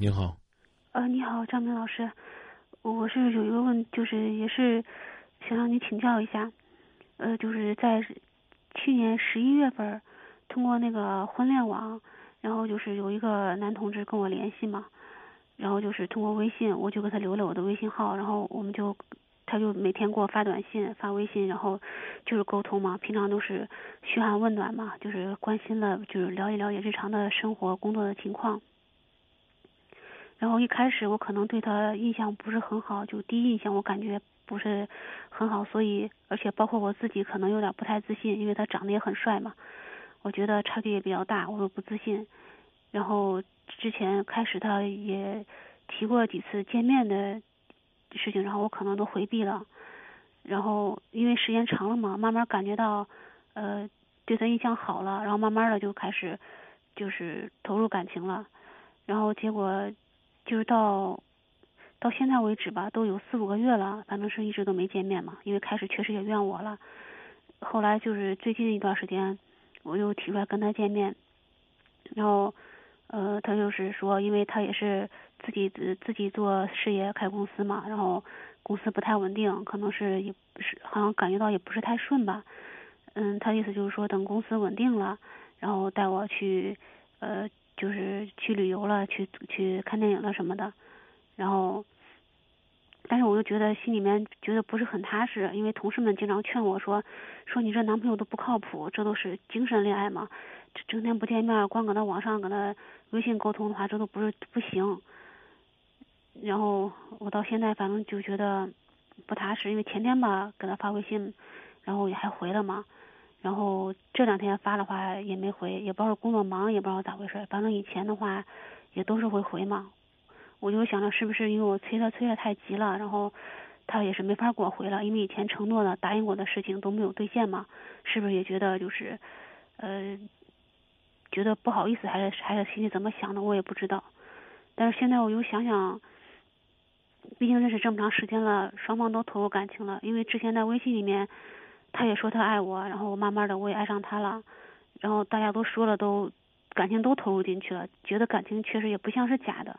你好，呃，你好，张明老师，我是有一个问，就是也是想让你请教一下，呃，就是在去年十一月份，通过那个婚恋网，然后就是有一个男同志跟我联系嘛，然后就是通过微信，我就给他留了我的微信号，然后我们就，他就每天给我发短信、发微信，然后就是沟通嘛，平常都是嘘寒问暖嘛，就是关心的，就是了解了解日常的生活、工作的情况。然后一开始我可能对他印象不是很好，就第一印象我感觉不是很好，所以而且包括我自己可能有点不太自信，因为他长得也很帅嘛，我觉得差距也比较大，我又不自信。然后之前开始他也提过几次见面的事情，然后我可能都回避了。然后因为时间长了嘛，慢慢感觉到呃对他印象好了，然后慢慢的就开始就是投入感情了，然后结果。就是到到现在为止吧，都有四五个月了，反正是一直都没见面嘛。因为开始确实也怨我了，后来就是最近一段时间，我又提出来跟他见面，然后呃，他就是说，因为他也是自己自自己做事业开公司嘛，然后公司不太稳定，可能是也是好像感觉到也不是太顺吧。嗯，他意思就是说，等公司稳定了，然后带我去呃。就是去旅游了，去去看电影了什么的，然后，但是我又觉得心里面觉得不是很踏实，因为同事们经常劝我说，说你这男朋友都不靠谱，这都是精神恋爱嘛，这整天不见面，光搁那网上搁那微信沟通的话，这都不是不行。然后我到现在反正就觉得不踏实，因为前天吧给他发微信，然后也还回了嘛。然后这两天发的话也没回，也不知道工作忙，也不知道咋回事。反正以前的话，也都是会回嘛。我就想着是不是因为我催他催的太急了，然后他也是没法给我回了。因为以前承诺的、答应过的事情都没有兑现嘛，是不是也觉得就是，呃，觉得不好意思，还是还是心里怎么想的，我也不知道。但是现在我又想想，毕竟认识这么长时间了，双方都投入感情了。因为之前在微信里面。他也说他爱我，然后慢慢的我也爱上他了，然后大家都说了，都感情都投入进去了，觉得感情确实也不像是假的，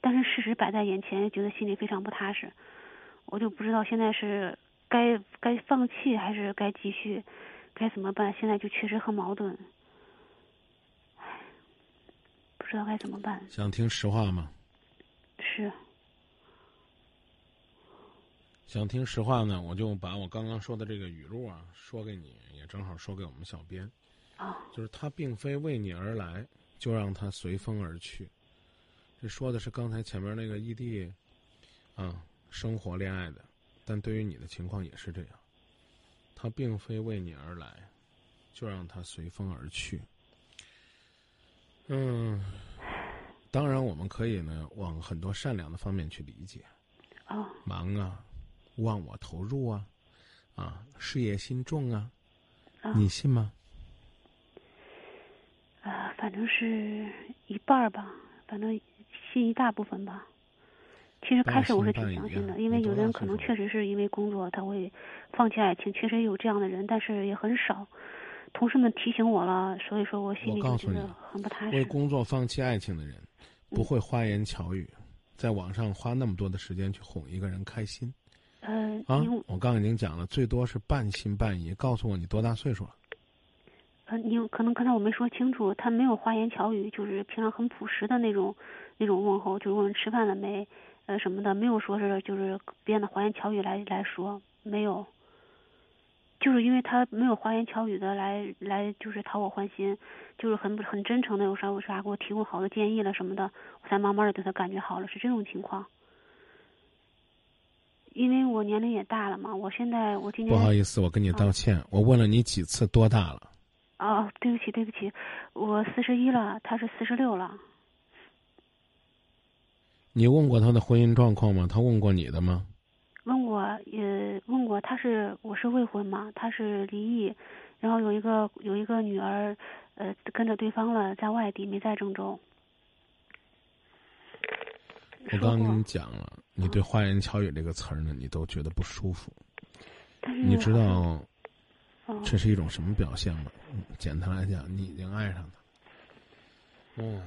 但是事实摆在眼前，觉得心里非常不踏实，我就不知道现在是该该放弃还是该继续，该怎么办？现在就确实很矛盾，唉，不知道该怎么办。想听实话吗？是。想听实话呢，我就把我刚刚说的这个语录啊说给你，也正好说给我们小编。啊，就是他并非为你而来，就让他随风而去。这说的是刚才前面那个异地啊生活恋爱的，但对于你的情况也是这样。他并非为你而来，就让他随风而去。嗯，当然我们可以呢往很多善良的方面去理解。啊，忙啊。忘我投入啊，啊，事业心重啊，你信吗？啊，反正是一半儿吧，反正信一大部分吧。其实开始我是挺相信的，因为有的人可能确实是因为工作他会放弃爱情，确实有这样的人，但是也很少。同事们提醒我了，所以说我心里就觉得很不踏实。为工作放弃爱情的人，不会花言巧语，在网上花那么多的时间去哄一个人开心。嗯啊，我刚已经讲了，最多是半信半疑。告诉我你多大岁数了？呃，你可能刚才我没说清楚，他没有花言巧语，就是平常很朴实的那种那种问候，就是问吃饭了没，呃什么的，没有说是就是编的花言巧语来来说，没有。就是因为他没有花言巧语的来来就是讨我欢心，就是很很真诚的有啥有啥给我提供好的建议了什么的，我才慢慢的对他感觉好了，是这种情况。因为我年龄也大了嘛，我现在我今年不好意思，我跟你道歉，我问了你几次多大了？哦，对不起对不起，我四十一了，他是四十六了。你问过他的婚姻状况吗？他问过你的吗？问过，也问过。他是我是未婚嘛，他是离异，然后有一个有一个女儿，呃，跟着对方了，在外地没在郑州。我刚跟你讲了。你对“花言巧语”这个词儿呢，你都觉得不舒服。你知道这是一种什么表现吗？简单来讲，你已经爱上他，哦，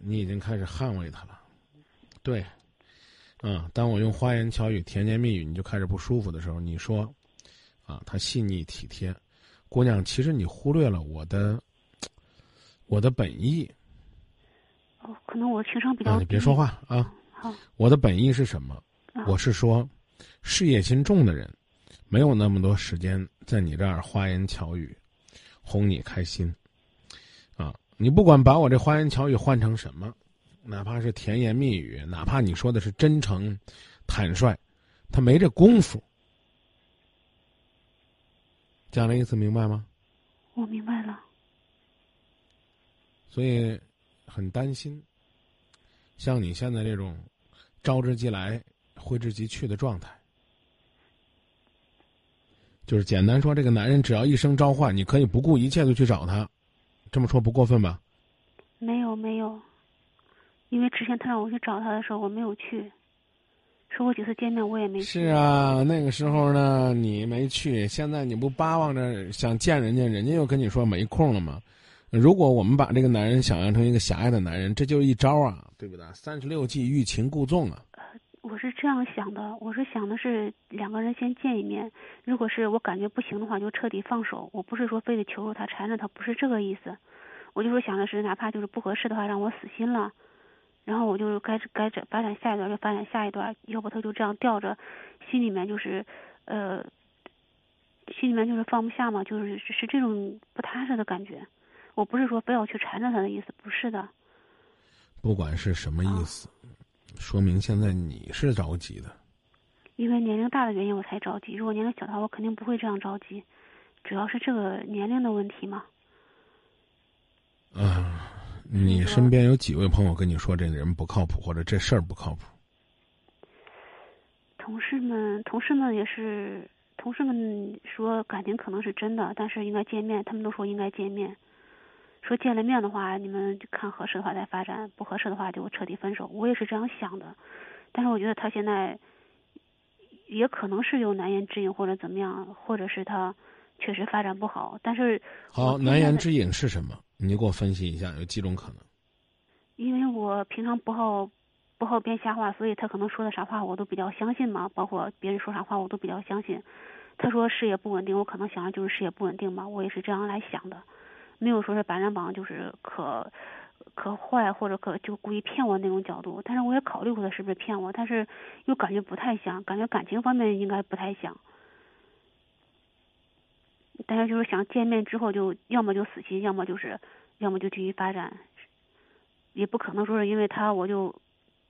你已经开始捍卫他了。对，嗯，当我用花言巧语、甜言蜜语，你就开始不舒服的时候，你说，啊，他细腻体贴，姑娘，其实你忽略了我的，我的本意。哦，可能我情商比较低。你别说话啊。好。我的本意是什么？我是说，事业心重的人，没有那么多时间在你这儿花言巧语，哄你开心。啊，你不管把我这花言巧语换成什么。哪怕是甜言蜜语，哪怕你说的是真诚、坦率，他没这功夫。讲的意思明白吗？我明白了。所以很担心，像你现在这种招之即来、挥之即去的状态，就是简单说，这个男人只要一声召唤，你可以不顾一切的去找他，这么说不过分吧？没有，没有。因为之前他让我去找他的时候，我没有去，说过几次见面我也没去。是啊，那个时候呢，你没去。现在你不巴望着想见人家，人家又跟你说没空了吗？如果我们把这个男人想象成一个狭隘的男人，这就是一招啊，对不对？三十六计，欲擒故纵啊。我是这样想的，我是想的是两个人先见一面，如果是我感觉不行的话，就彻底放手。我不是说非得求着他、缠着他，不是这个意思。我就是想的是，哪怕就是不合适的话，让我死心了。然后我就该该这发展下一段就发展下一段，要不他就这样吊着，心里面就是，呃，心里面就是放不下嘛，就是是这种不踏实的感觉。我不是说非要去缠着他的意思，不是的。不管是什么意思，说明现在你是着急的。因为年龄大的原因我才着急，如果年龄小的话，我肯定不会这样着急。主要是这个年龄的问题嘛。啊。你身边有几位朋友跟你说这个人不靠谱，或者这事儿不靠谱？同事们，同事们也是，同事们说感情可能是真的，但是应该见面，他们都说应该见面。说见了面的话，你们看合适的话再发展，不合适的话就彻底分手。我也是这样想的，但是我觉得他现在也可能是有难言之隐或者怎么样，或者是他确实发展不好。但是好，难言之隐是什么？你给我分析一下，有几种可能？因为我平常不好不好编瞎话，所以他可能说的啥话我都比较相信嘛。包括别人说啥话我都比较相信。他说事业不稳定，我可能想的就是事业不稳定嘛。我也是这样来想的，没有说是板人榜就是可可坏或者可就故意骗我那种角度。但是我也考虑过他是不是骗我，但是又感觉不太像，感觉感情方面应该不太像。但是就是想见面之后就要么就死心，要么就是，要么就继续发展，也不可能说是因为他我就，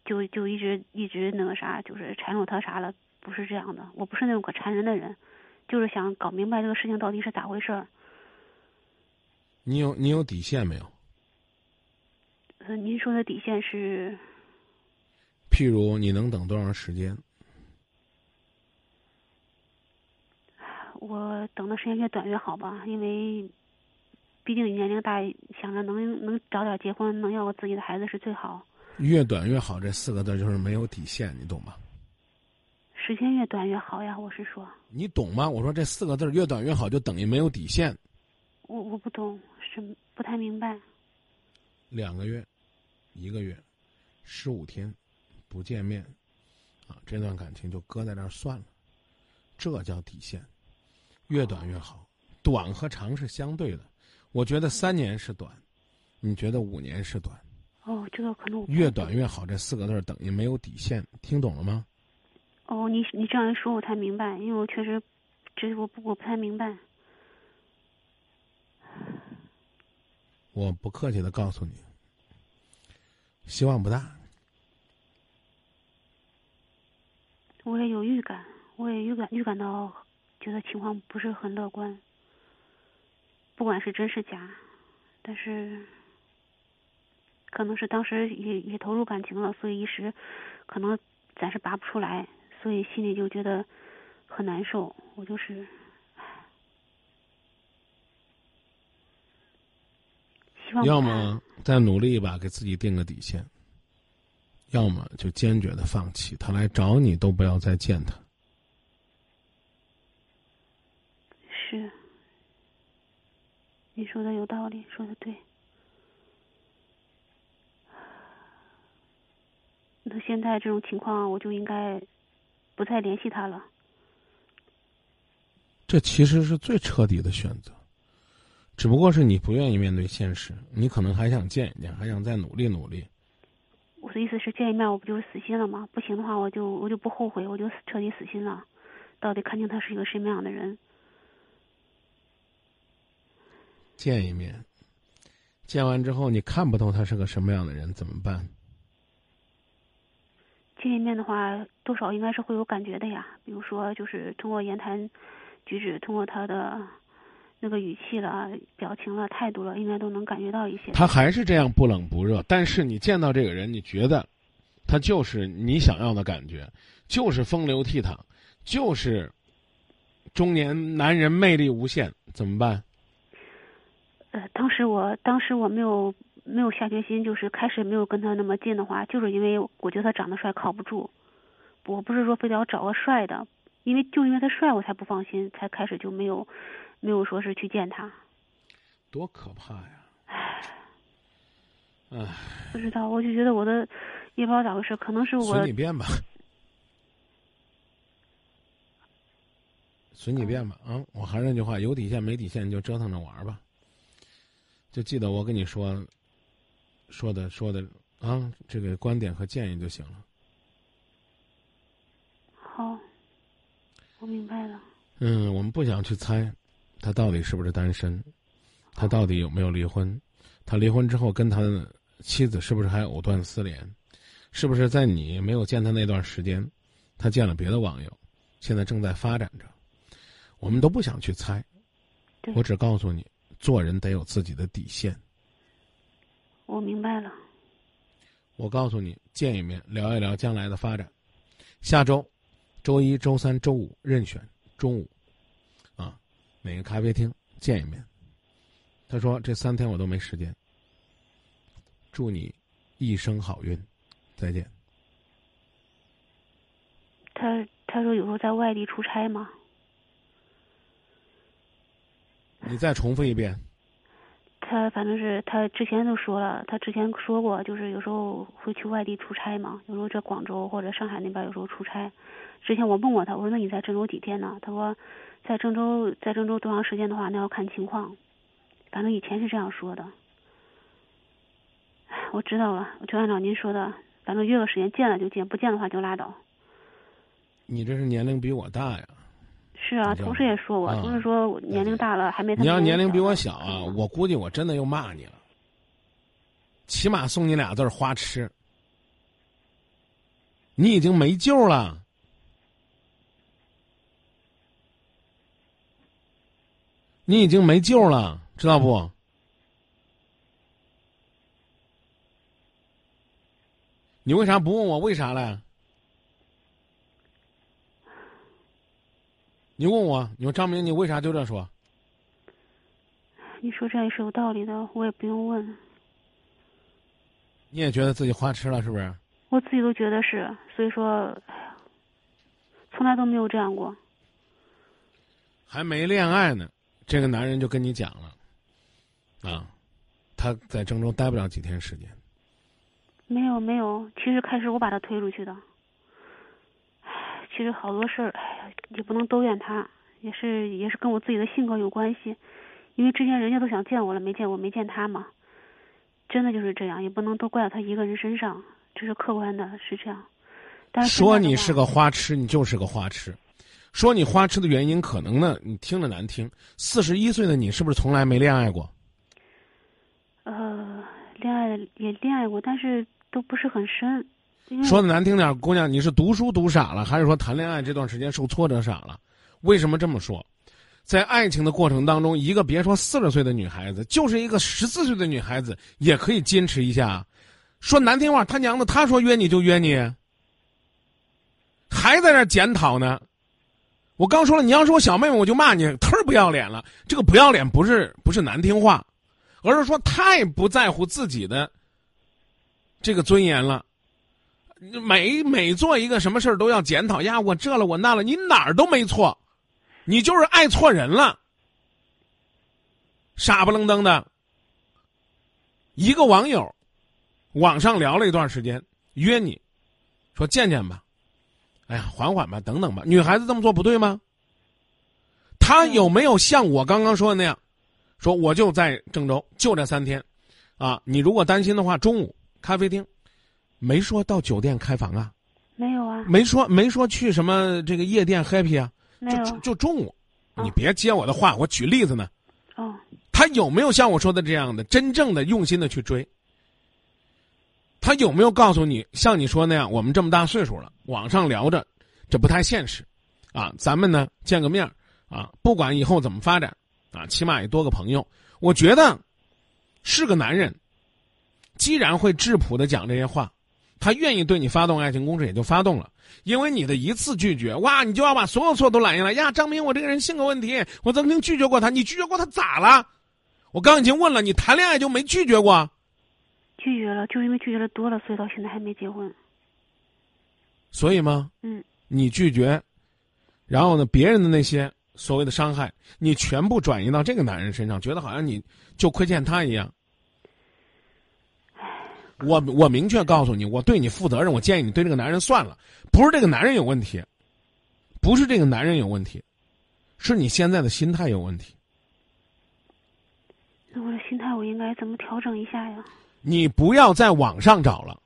就就一直一直那个啥，就是缠住他啥了，不是这样的，我不是那种可缠人的人，就是想搞明白这个事情到底是咋回事儿。你有你有底线没有？呃，您说的底线是？譬如你能等多长时间？我等的时间越短越好吧，因为毕竟年龄大，想着能能早点结婚，能要个自己的孩子是最好。越短越好这四个字就是没有底线，你懂吗？时间越短越好呀，我是说。你懂吗？我说这四个字越短越好，就等于没有底线。我我不懂，是不太明白。两个月，一个月，十五天，不见面，啊，这段感情就搁在那儿算了，这叫底线。越短越好，短和长是相对的。我觉得三年是短，你觉得五年是短？哦，这个可能越短越好这四个字等于没有底线，听懂了吗？哦，你你这样一说，我才明白，因为我确实，这我不我不太明白。我不客气的告诉你，希望不大。我也有预感，我也预感预感到。觉得情况不是很乐观，不管是真是假，但是可能是当时也也投入感情了，所以一时可能暂时拔不出来，所以心里就觉得很难受。我就是希望要么再努力一把，给自己定个底线；要么就坚决的放弃，他来找你都不要再见他。是，你说的有道理，说的对。那现在这种情况，我就应该不再联系他了。这其实是最彻底的选择，只不过是你不愿意面对现实，你可能还想见一见，还想再努力努力。我的意思是见一面，我不就死心了吗？不行的话，我就我就不后悔，我就彻底死心了。到底看清他是一个什么样的人？见一面，见完之后你看不透他是个什么样的人，怎么办？见一面的话，多少应该是会有感觉的呀。比如说，就是通过言谈举止，通过他的那个语气了、表情了、态度了，应该都能感觉到一些。他还是这样不冷不热，但是你见到这个人，你觉得他就是你想要的感觉，就是风流倜傥，就是中年男人魅力无限，怎么办？呃，当时我当时我没有没有下决心，就是开始没有跟他那么近的话，就是因为我觉得他长得帅靠不住。我不是说非得要找个帅的，因为就因为他帅，我才不放心，才开始就没有没有说是去见他。多可怕呀！唉，唉，不知道，我就觉得我的也不知道咋回事，可能是我随你便吧，随你便吧啊！我还是那句话，有底线没底线你就折腾着玩吧。就记得我跟你说说的说的啊，这个观点和建议就行了。好，我明白了。嗯，我们不想去猜他到底是不是单身，他到底有没有离婚，他离婚之后跟他的妻子是不是还藕断丝连，是不是在你没有见他那段时间，他见了别的网友，现在正在发展着，我们都不想去猜。我只告诉你，做人得有自己的底线。我明白了。我告诉你，见一面聊一聊将来的发展。下周，周一周三周五任选中午，啊，哪个咖啡厅见一面。他说这三天我都没时间。祝你一生好运，再见。他他说有时候在外地出差吗，你再重复一遍。他反正是他之前都说了，他之前说过，就是有时候会去外地出差嘛，有时候在广州或者上海那边有时候出差。之前我问过他，我说那你在郑州几天呢？他说在郑州在郑州多长时间的话，那要看情况。反正以前是这样说的。我知道了，我就按照您说的，反正约个时间见了就见，不见的话就拉倒。你这是年龄比我大呀！是啊，同事也说我，啊同事说我年龄大了还没他你要年龄比我小小啊，我估计我真的又骂你了。起码送你俩字儿花痴。你已经没救了。你已经没救了，知道不？你为啥不问我为啥嘞？你问我，你说张明，你为啥就这说？你说这也是有道理的，我也不用问，你也觉得自己花痴了，是不是？我自己都觉得是，所以说，从来都没有这样过。还没恋爱呢，这个男人就跟你讲了，啊，他在郑州待不了几天时间。没有没有，其实开始我把他推出去的。唉，其实好多事儿，哎呀，也不能都怨他，也是也是跟我自己的性格有关系。因为之前人家都想见我了，没见我，没见他嘛，真的就是这样，也不能都怪到他一个人身上，这是客观的，是这样。但是说你是个花痴，你就是个花痴。说你花痴的原因，可能呢，你听着难听。四十一岁的你，是不是从来没恋爱过？呃，恋爱也恋爱过，但是都不是很深。说的难听点，姑娘，你是读书读傻了，还是说谈恋爱这段时间受挫折傻了？为什么这么说？在爱情的过程当中，一个别说四十岁的女孩子，就是一个十四岁的女孩子，也可以坚持一下。说难听话，他娘的，他说约你就约你，还在那检讨呢。我刚说了，你要是我小妹妹，我就骂你，忒儿不要脸了。这个不要脸不是不是难听话，而是说太不在乎自己的这个尊严了。每每做一个什么事儿都要检讨呀，我这了我那了，你哪儿都没错，你就是爱错人了，傻不愣登的。一个网友，网上聊了一段时间，约你，说见见吧，哎呀，缓缓吧，等等吧。女孩子这么做不对吗？他有没有像我刚刚说的那样，说我就在郑州，就这三天，啊，你如果担心的话，中午咖啡厅，没说到酒店开房啊，没有啊，没说没说去什么这个夜店 happy 啊，没有就就中午，你别接我的话，我举例子呢。哦，他有没有像我说的这样的真正的用心的去追？他有没有告诉你像你说那样，我们这么大岁数了，网上聊着，这不太现实，啊，咱们呢见个面儿啊，不管以后怎么发展，啊，起码也多个朋友。我觉得是个男人，既然会质朴的讲这些话，他愿意对你发动爱情攻势，也就发动了。因为你的一次拒绝，哇，你就要把所有错都揽下来呀！张明，我这个人性格问题，我曾经拒绝过他，你拒绝过他咋了？我刚已经问了，你谈恋爱就没拒绝过？拒绝了，就因为拒绝的多了，所以到现在还没结婚。所以吗？嗯，你拒绝，然后呢，别人的那些所谓的伤害，你全部转移到这个男人身上，觉得好像你就亏欠他一样。我我明确告诉你，我对你负责任，我建议你对这个男人算了，不是这个男人有问题，不是这个男人有问题，是你现在的心态有问题。那我的心态我应该怎么调整一下呀？你不要在网上找了，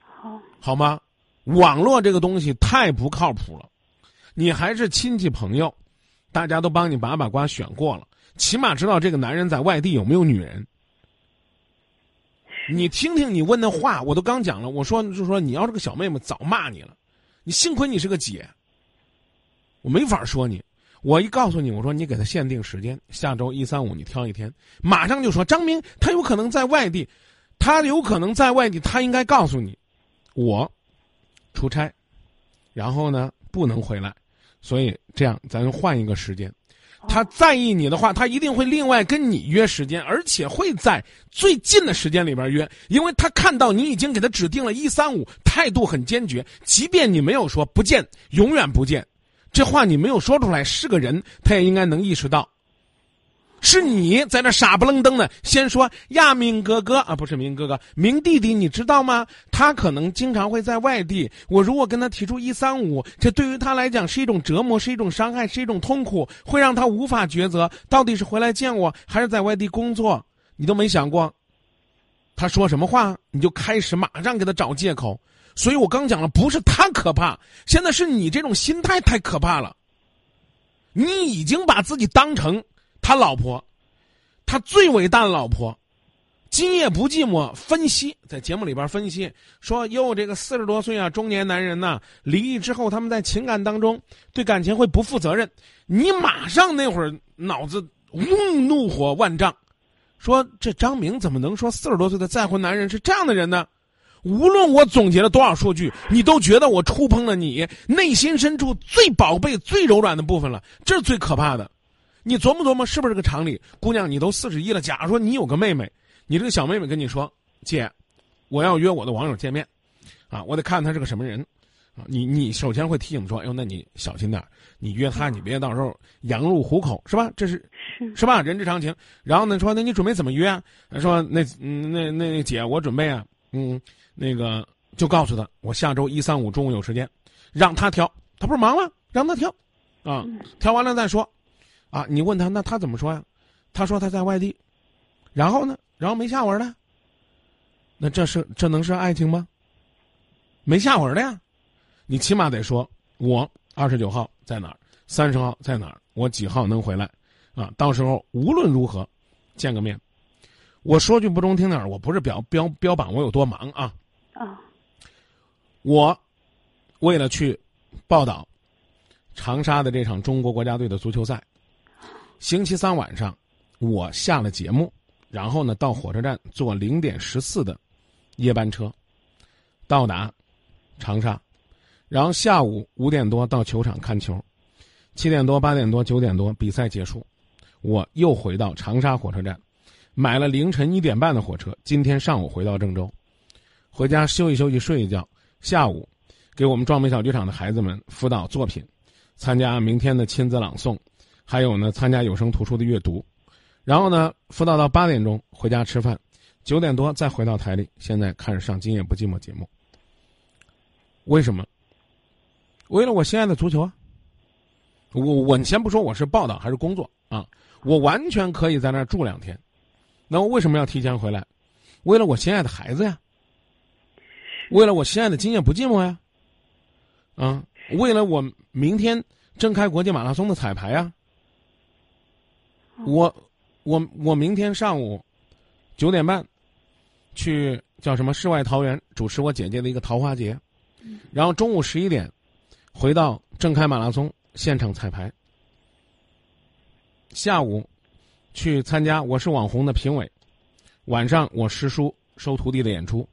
好，好吗？网络这个东西太不靠谱了，你还是亲戚朋友，大家都帮你把把关选过了，起码知道这个男人在外地有没有女人。你听听你问的话，我都刚讲了，我说就说你要是个小妹妹，早骂你了，你幸亏你是个姐，我没法说你。我一告诉你，我说你给他限定时间，下周一三五你挑一天，马上就说张明他有可能在外地，他有可能在外地，他应该告诉你，我出差，然后呢不能回来，所以这样咱换一个时间。他在意你的话，他一定会另外跟你约时间，而且会在最近的时间里边约，因为他看到你已经给他指定了一三五，态度很坚决，即便你没有说不见，永远不见。这话你没有说出来，是个人，他也应该能意识到。是你在那傻不愣登的，先说亚，明哥哥啊，不是明哥哥，明弟弟，你知道吗？他可能经常会在外地。我如果跟他提出一三五，这对于他来讲是一种折磨，是一种伤害，是一种痛苦，会让他无法抉择，到底是回来见我，还是在外地工作？你都没想过，他说什么话，你就开始马上给他找借口。所以我刚讲了，不是他可怕，现在是你这种心态太可怕了。你已经把自己当成他老婆，他最伟大的老婆。今夜不寂寞分析在节目里边分析说，哟，这个四十多岁啊，中年男人呐，离异之后，他们在情感当中对感情会不负责任。你马上那会儿脑子嗡，怒火万丈，说这张明怎么能说四十多岁的再婚男人是这样的人呢？无论我总结了多少数据，你都觉得我触碰了你内心深处最宝贝、最柔软的部分了，这是最可怕的。你琢磨琢磨，是不是个常理？姑娘，你都四十一了，假如说你有个妹妹，你这个小妹妹跟你说：“姐，我要约我的网友见面，啊，我得看他是个什么人。”啊，你你首先会提醒说：“哎呦，那你小心点你约他，你别到时候羊入虎口，是吧？这是是是吧？人之常情。然后呢，说那你准备怎么约啊？说那嗯那那姐，我准备啊，嗯。那个就告诉他，我下周一三五中午有时间，让他挑。他不是忙吗？让他挑，啊，挑完了再说。啊，你问他，那他怎么说呀？他说他在外地，然后呢？然后没下文了。那这是这能是爱情吗？没下文的呀。你起码得说，我二十九号在哪儿，三十号在哪儿，我几号能回来？啊，到时候无论如何，见个面。我说句不中听点儿，我不是表标标榜我有多忙啊。啊，我为了去报道长沙的这场中国国家队的足球赛，星期三晚上我下了节目，然后呢到火车站坐零点十四的夜班车到达长沙，然后下午五点多到球场看球，七点多八点多九点多比赛结束，我又回到长沙火车站，买了凌晨一点半的火车，今天上午回到郑州。回家休息休息，睡一觉。下午，给我们壮美小剧场的孩子们辅导作品，参加明天的亲子朗诵，还有呢，参加有声图书的阅读。然后呢，辅导到八点钟回家吃饭，九点多再回到台里。现在开始上《今夜不寂寞》节目。为什么？为了我心爱的足球啊！我我先不说我是报道还是工作啊，我完全可以在那儿住两天。那我为什么要提前回来？为了我心爱的孩子呀，为了我心爱的今夜不寂寞呀，啊，为了我明天郑开国际马拉松的彩排呀。我我我明天上午九点半去叫什么世外桃源主持我姐姐的一个桃花节，然后中午十一点回到正开马拉松现场彩排，下午去参加我是网红的评委，晚上我师叔收徒弟的演出。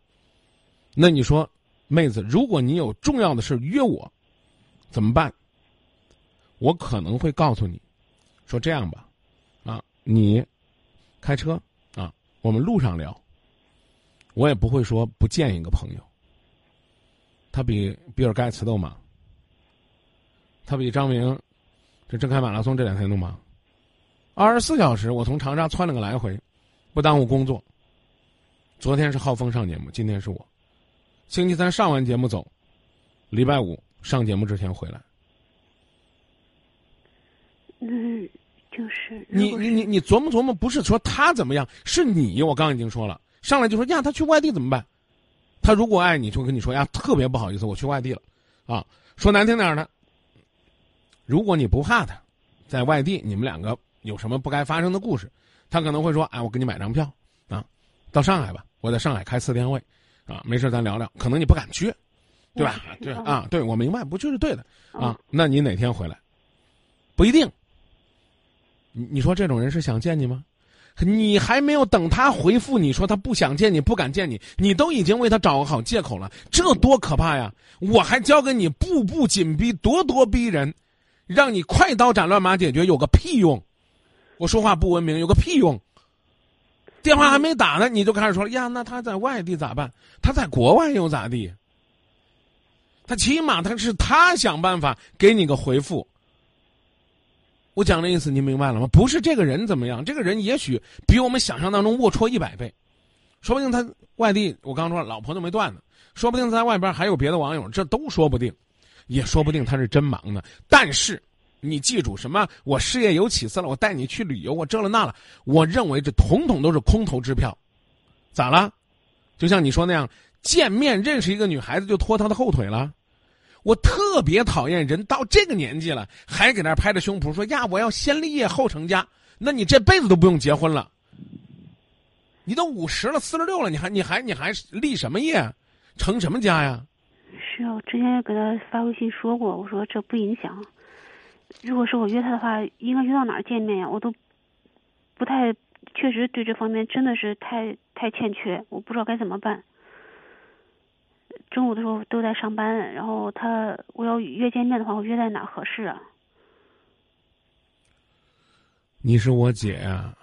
那你说，妹子，如果你有重要的事约我，怎么办？我可能会告诉你，说这样吧。你开车啊，我们路上聊。我也不会说不见一个朋友。他比比尔盖茨都忙，他比张明这郑开马拉松这两天都忙。二十四小时，我从长沙窜了个来回，不耽误工作。昨天是浩峰上节目，今天是我。星期三上完节目走，礼拜五上节目之前回来。嗯。就是你你你你琢磨琢磨，不是说他怎么样，是你。我刚刚已经说了，上来就说呀，他去外地怎么办？他如果爱你，就跟你说呀，特别不好意思，我去外地了，啊，说难听点的，如果你不怕他，在外地你们两个有什么不该发生的故事，他可能会说，哎，我给你买张票，啊，到上海吧，我在上海开四天会，啊，没事咱聊聊。可能你不敢去，对吧？对啊，对我明白，不去是对的啊。那你哪天回来？不一定。你你说这种人是想见你吗？你还没有等他回复你说他不想见你不敢见你，你都已经为他找个好借口了，这多可怕呀！我还教给你步步紧逼、咄咄逼人，让你快刀斩乱麻解决，有个屁用！我说话不文明，有个屁用！电话还没打呢，你就开始说呀？那他在外地咋办？他在国外又咋地？他起码他是他想办法给你个回复。我讲的意思您明白了吗？不是这个人怎么样，这个人也许比我们想象当中龌龊一百倍，说不定他外地，我刚说老婆都没断呢，说不定在外边还有别的网友，这都说不定，也说不定他是真忙呢。但是你记住什么？我事业有起色了，我带你去旅游，我这了那了，我认为这统统都是空头支票。咋了？就像你说那样，见面认识一个女孩子就拖她的后腿了。我特别讨厌人到这个年纪了，还给那拍着胸脯说呀，我要先立业后成家。那你这辈子都不用结婚了。你都五十了，四十六了，你还你还你还立什么业，成什么家呀？是啊，我之前给他发微信说过，我说这不影响。如果是我约他的话，应该约到哪儿见面呀？我都不太确实对这方面真的是太太欠缺，我不知道该怎么办。中午的时候都在上班，然后他我要约见面的话，我约在哪合适啊？你是我姐呀，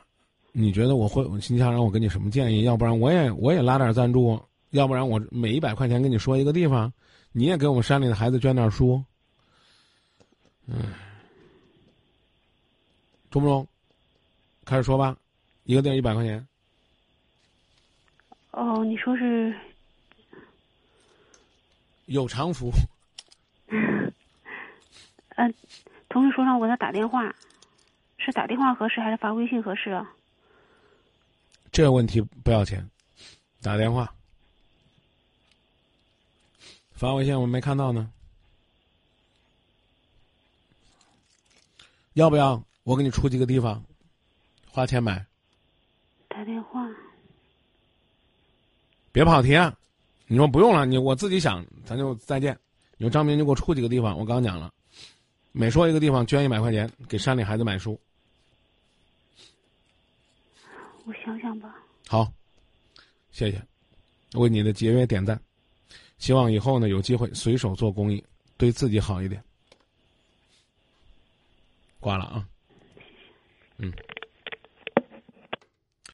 你觉得我会？你想让我给你什么建议？要不然我也我也拉点赞助，要不然我每一百块钱跟你说一个地方，你也给我们山里的孩子捐点书。嗯，中不中？开始说吧，一个地儿一百块钱。哦，你说是。有偿服务。嗯，同事说让我给他打电话，是打电话合适还是发微信合适啊？这个问题不要钱，打电话，发微信我没看到呢。要不要我给你出几个地方，花钱买？打电话。别跑题啊！你说不用了，你我自己想，咱就再见。你说张明，你给我出几个地方？我刚讲了，每说一个地方捐一百块钱给山里孩子买书。我想想吧。好，谢谢，为你的节约点赞。希望以后呢有机会随手做公益，对自己好一点。挂了啊。嗯。